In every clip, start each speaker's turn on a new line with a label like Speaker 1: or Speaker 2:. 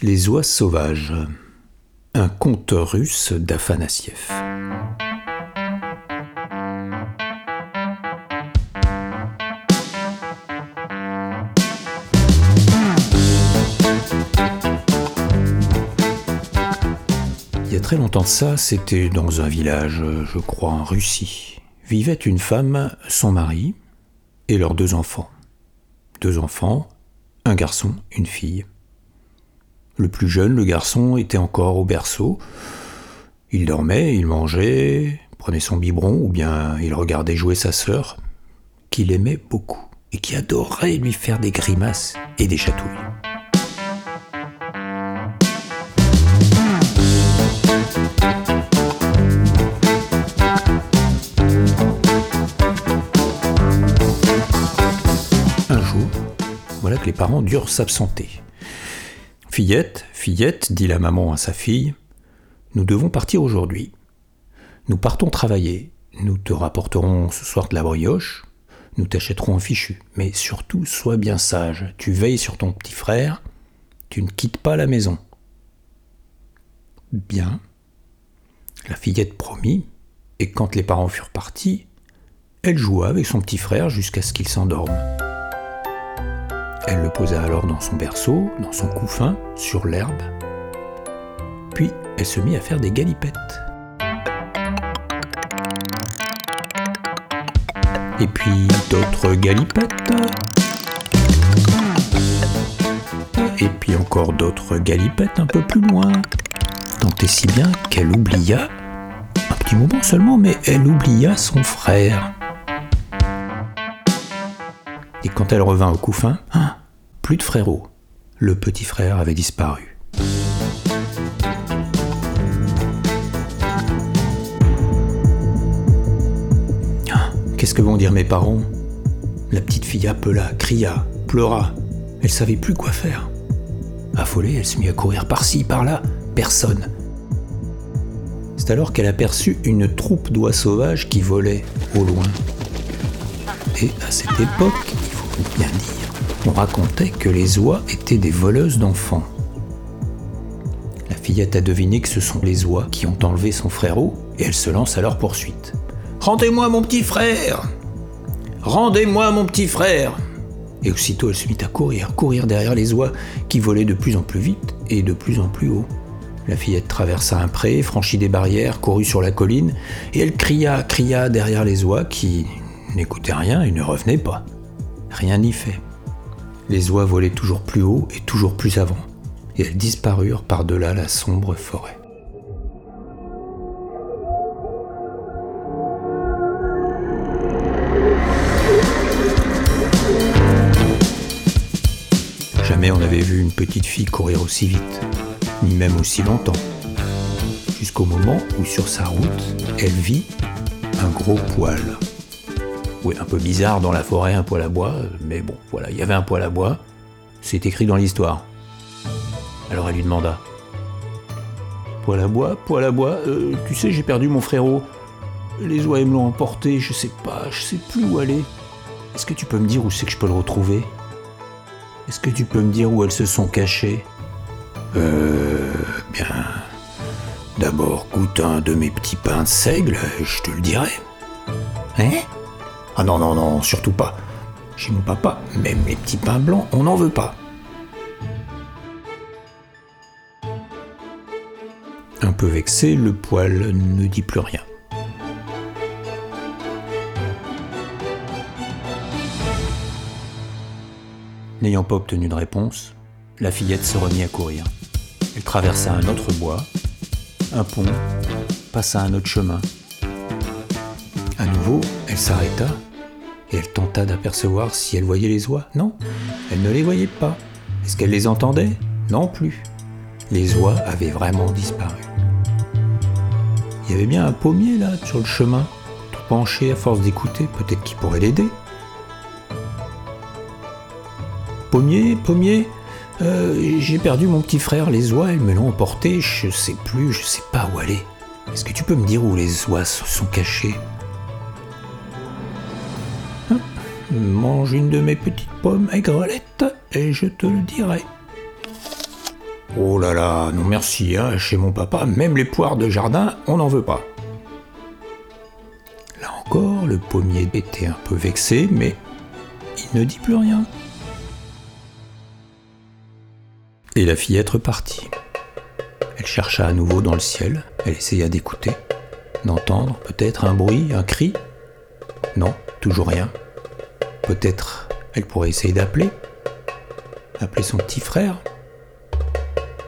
Speaker 1: Les oies sauvages. Un conte russe d'Afanassiev. Il y a très longtemps de ça, c'était dans un village, je crois en Russie, vivait une femme, son mari et leurs deux enfants. Deux enfants, un garçon, une fille. Le plus jeune, le garçon, était encore au berceau. Il dormait, il mangeait, prenait son biberon, ou bien il regardait jouer sa sœur, qu'il aimait beaucoup, et qui adorait lui faire des grimaces et des chatouilles. Un jour, voilà que les parents durent s'absenter. Fillette, fillette, dit la maman à sa fille, nous devons partir aujourd'hui. Nous partons travailler. Nous te rapporterons ce soir de la brioche. Nous t'achèterons un fichu. Mais surtout, sois bien sage. Tu veilles sur ton petit frère. Tu ne quittes pas la maison. Bien. La fillette promit, et quand les parents furent partis, elle joua avec son petit frère jusqu'à ce qu'il s'endorme. Elle le posa alors dans son berceau, dans son couffin, sur l'herbe. Puis elle se mit à faire des galipettes. Et puis d'autres galipettes. Et puis encore d'autres galipettes un peu plus loin. Tant et si bien qu'elle oublia, un petit moment seulement, mais elle oublia son frère. Et quand elle revint au couffin, hein, plus de frérot. Le petit frère avait disparu. Ah, Qu'est-ce que vont dire mes parents? La petite fille appela, cria, pleura. Elle savait plus quoi faire. Affolée, elle se mit à courir par-ci, par-là. Personne. C'est alors qu'elle aperçut une troupe d'oies sauvages qui volaient au loin. Et à cette époque, il faut bien dire, on racontait que les oies étaient des voleuses d'enfants. La fillette a deviné que ce sont les oies qui ont enlevé son frérot et elle se lance à leur poursuite. Rendez-moi mon petit frère Rendez-moi mon petit frère Et aussitôt elle se mit à courir, courir derrière les oies qui volaient de plus en plus vite et de plus en plus haut. La fillette traversa un pré, franchit des barrières, courut sur la colline, et elle cria, cria derrière les oies qui n'écoutaient rien et ne revenaient pas. Rien n'y fait. Les oies volaient toujours plus haut et toujours plus avant, et elles disparurent par-delà la sombre forêt. Jamais on n'avait vu une petite fille courir aussi vite, ni même aussi longtemps. Jusqu'au moment où sur sa route, elle vit un gros poil. Oui, un peu bizarre dans la forêt, un poil à bois, mais bon, voilà, il y avait un poil à bois. C'est écrit dans l'histoire. Alors elle lui demanda Poil à bois, poil à bois, euh, tu sais, j'ai perdu mon frérot. Les oies me l'ont emporté, je sais pas, je sais plus où aller. Est-ce que tu peux me dire où c'est que je peux le retrouver? Est-ce que tu peux me dire où elles se sont cachées? Euh. Bien. D'abord, goûte un de mes petits pains de seigle, je te le dirai. Hein? Ah non, non, non, surtout pas. Chez mon papa, même les petits pains blancs, on n'en veut pas. Un peu vexé, le poil ne dit plus rien. N'ayant pas obtenu de réponse, la fillette se remit à courir. Elle traversa un autre bois, un pont, passa un autre chemin. À nouveau, elle s'arrêta et elle tenta d'apercevoir si elle voyait les oies. Non, elle ne les voyait pas. Est-ce qu'elle les entendait? Non plus. Les oies avaient vraiment disparu. Il y avait bien un pommier là, sur le chemin, tout penché à force d'écouter, peut-être qu'il pourrait l'aider. Pommier, pommier, euh, j'ai perdu mon petit frère, les oies, elles me l'ont emporté, je sais plus, je sais pas où aller. Est-ce que tu peux me dire où les oies se sont cachées? Mange une de mes petites pommes aigrelettes et je te le dirai. Oh là là, non merci, hein, chez mon papa, même les poires de jardin, on n'en veut pas. Là encore, le pommier était un peu vexé, mais il ne dit plus rien. Et la fillette repartit. Elle chercha à nouveau dans le ciel, elle essaya d'écouter, d'entendre peut-être un bruit, un cri. Non, toujours rien. Peut-être elle pourrait essayer d'appeler. Appeler son petit frère.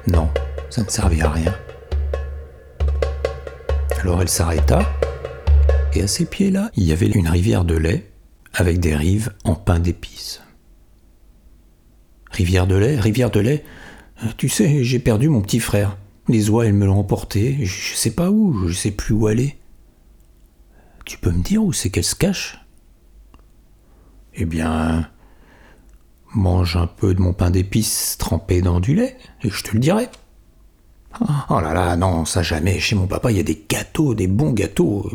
Speaker 1: Non, ça ne servait à rien. Alors elle s'arrêta, et à ses pieds-là, il y avait une rivière de lait avec des rives en pain d'épices. Rivière de lait, rivière de lait, tu sais, j'ai perdu mon petit frère. Les oies, elles me l'ont emporté, je sais pas où, je sais plus où aller. Tu peux me dire où c'est qu'elle se cache? Eh bien, mange un peu de mon pain d'épices trempé dans du lait, et je te le dirai. Oh là là, non, ça jamais. Chez mon papa, il y a des gâteaux, des bons gâteaux.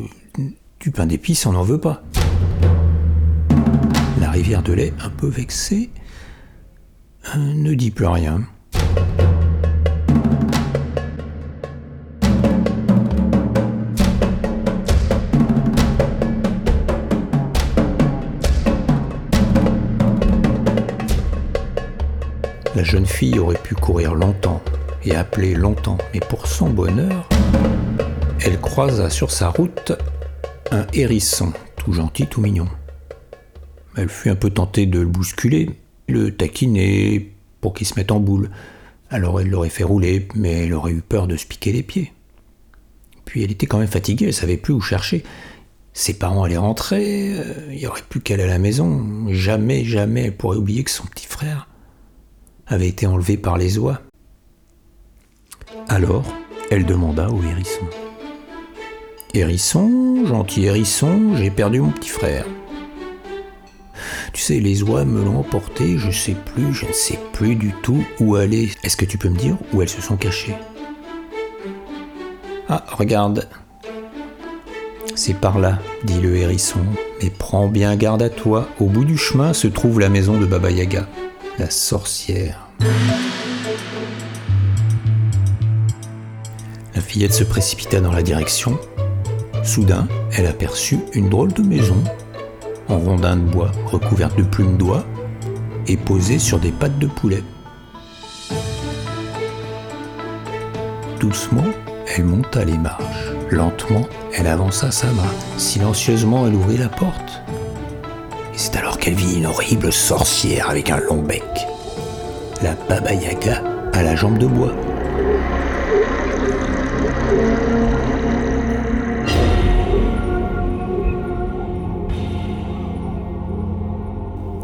Speaker 1: Du pain d'épices, on n'en veut pas. La rivière de lait, un peu vexée, euh, ne dit plus rien. La jeune fille aurait pu courir longtemps et appeler longtemps, mais pour son bonheur, elle croisa sur sa route un hérisson, tout gentil, tout mignon. Elle fut un peu tentée de le bousculer, le taquiner pour qu'il se mette en boule. Alors elle l'aurait fait rouler, mais elle aurait eu peur de se piquer les pieds. Puis elle était quand même fatiguée, elle savait plus où chercher. Ses parents allaient rentrer, euh, il n'y aurait plus qu'elle à la maison. Jamais, jamais elle pourrait oublier que son petit frère avait été enlevé par les oies. Alors, elle demanda au hérisson. Hérisson, gentil hérisson, j'ai perdu mon petit frère. Tu sais, les oies me l'ont emporté, je sais plus, je ne sais plus du tout où aller. Est-ce que tu peux me dire où elles se sont cachées? Ah, regarde. C'est par là, dit le hérisson. Mais prends bien garde à toi, au bout du chemin se trouve la maison de Baba Yaga la sorcière. La fillette se précipita dans la direction. Soudain, elle aperçut une drôle de maison, en rondin de bois recouverte de plumes d'oie et posée sur des pattes de poulet. Doucement, elle monta les marches. Lentement, elle avança sa main. Silencieusement, elle ouvrit la porte. C'est alors qu'elle vit une horrible sorcière avec un long bec. La Baba Yaga à la jambe de bois.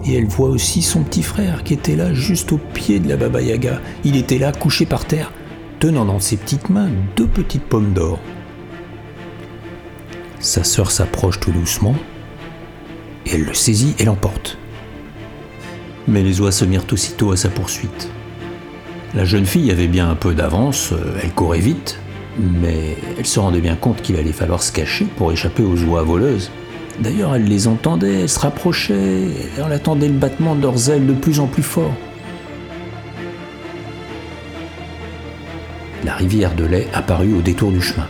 Speaker 1: Et elle voit aussi son petit frère qui était là juste au pied de la Baba Yaga. Il était là couché par terre, tenant dans ses petites mains deux petites pommes d'or. Sa sœur s'approche tout doucement elle le saisit et l'emporte. Mais les oies se mirent aussitôt à sa poursuite. La jeune fille avait bien un peu d'avance, euh, elle courait vite, mais elle se rendait bien compte qu'il allait falloir se cacher pour échapper aux oies voleuses. D'ailleurs, elle les entendait, elle se rapprochait, et elle attendait le battement de leurs ailes de plus en plus fort. La rivière de lait apparut au détour du chemin.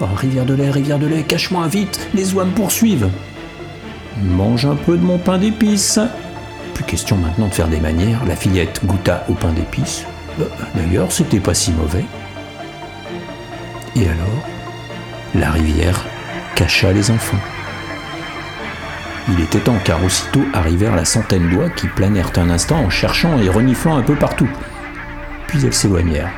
Speaker 1: Oh, rivière de lait, rivière de lait, cache-moi vite, les oies me poursuivent. Mange un peu de mon pain d'épices. Plus question maintenant de faire des manières. La fillette goûta au pain d'épices. Euh, d'ailleurs, c'était pas si mauvais. Et alors, la rivière cacha les enfants. Il était temps car aussitôt arrivèrent la centaine d'oies qui planèrent un instant en cherchant et reniflant un peu partout. Puis elles s'éloignèrent.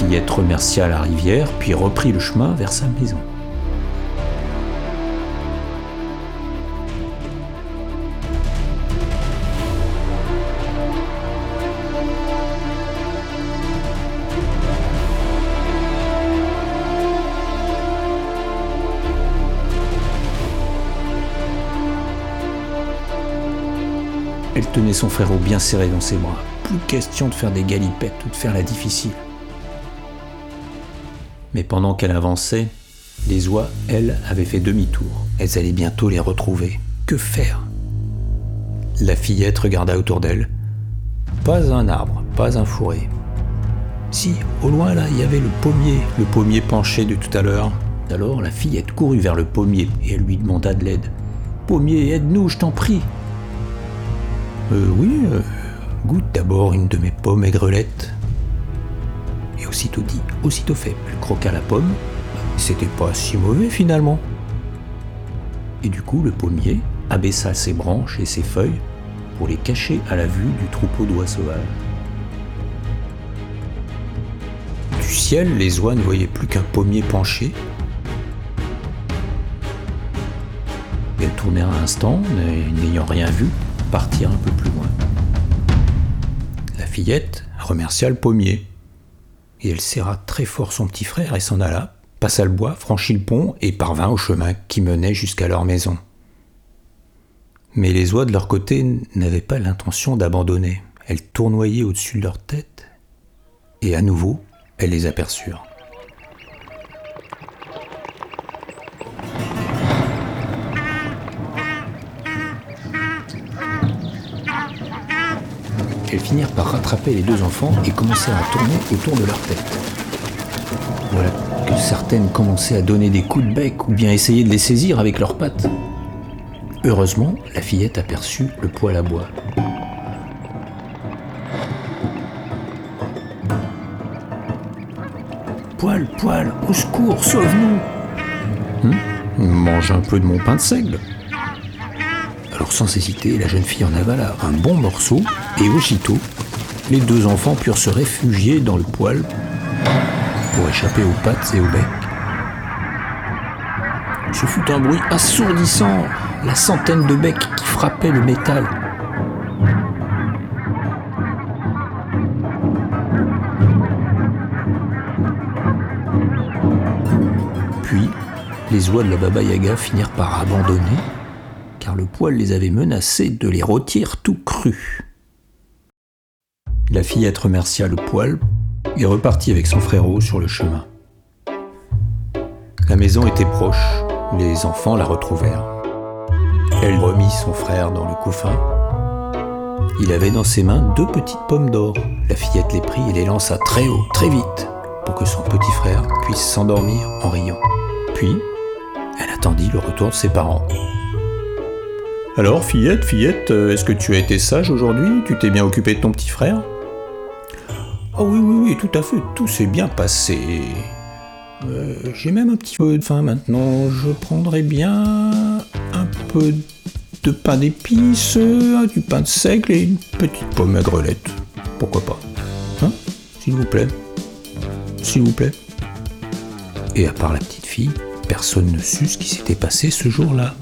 Speaker 1: Fillette remercia la rivière, puis reprit le chemin vers sa maison. Elle tenait son frère au bien serré dans ses bras. Plus question de faire des galipettes ou de faire la difficile. Mais pendant qu'elle avançait, les oies, elles, avaient fait demi-tour. Elles allaient bientôt les retrouver. Que faire? La fillette regarda autour d'elle. Pas un arbre, pas un fourré. Si, au loin là, il y avait le pommier, le pommier penché de tout à l'heure. Alors la fillette courut vers le pommier et elle lui demanda de l'aide. Pommier, aide-nous, je t'en prie. Euh, oui, euh, goûte d'abord une de mes pommes aigrelettes. Et aussitôt dit, aussitôt fait, elle croqua la pomme. C'était pas si mauvais finalement. Et du coup, le pommier abaissa ses branches et ses feuilles pour les cacher à la vue du troupeau d'oies sauvages. Du ciel, les oies ne voyaient plus qu'un pommier penché. Elles tournèrent un instant, n'ayant rien vu, partirent un peu plus loin. La fillette remercia le pommier. Et elle serra très fort son petit frère et s'en alla, passa le bois, franchit le pont et parvint au chemin qui menait jusqu'à leur maison. Mais les oies de leur côté n'avaient pas l'intention d'abandonner. Elles tournoyaient au-dessus de leur tête et à nouveau, elles les aperçurent. Elles finirent par rattraper les deux enfants et commencèrent à tourner autour de leur tête. Voilà que certaines commençaient à donner des coups de bec ou bien essayer de les saisir avec leurs pattes. Heureusement, la fillette aperçut le poêle à bois. Poil, poil, au secours, sauve-nous hum, Mange un peu de mon pain de seigle. Alors sans hésiter, la jeune fille en avala un bon morceau et aussitôt, les deux enfants purent se réfugier dans le poêle pour échapper aux pattes et au bec. Ce fut un bruit assourdissant, la centaine de becs qui frappaient le métal. Puis, les oies de la Baba Yaga finirent par abandonner, car le poil les avait menacés de les rôtir tout crus. La fillette remercia le poil et repartit avec son frérot sur le chemin. La maison était proche, les enfants la retrouvèrent. Elle remit son frère dans le couffin. Il avait dans ses mains deux petites pommes d'or. La fillette les prit et les lança très haut, très vite, pour que son petit frère puisse s'endormir en riant. Puis, elle attendit le retour de ses parents. Alors, fillette, fillette, euh, est-ce que tu as été sage aujourd'hui? Tu t'es bien occupé de ton petit frère? Oh oui, oui, oui, tout à fait, tout s'est bien passé. Euh, j'ai même un petit peu de faim maintenant. Je prendrais bien un peu de pain d'épices, euh, du pain de seigle et une petite pomme à grelette. Pourquoi pas? Hein? S'il vous plaît S'il vous plaît Et à part la petite fille, personne ne sut ce qui s'était passé ce jour-là.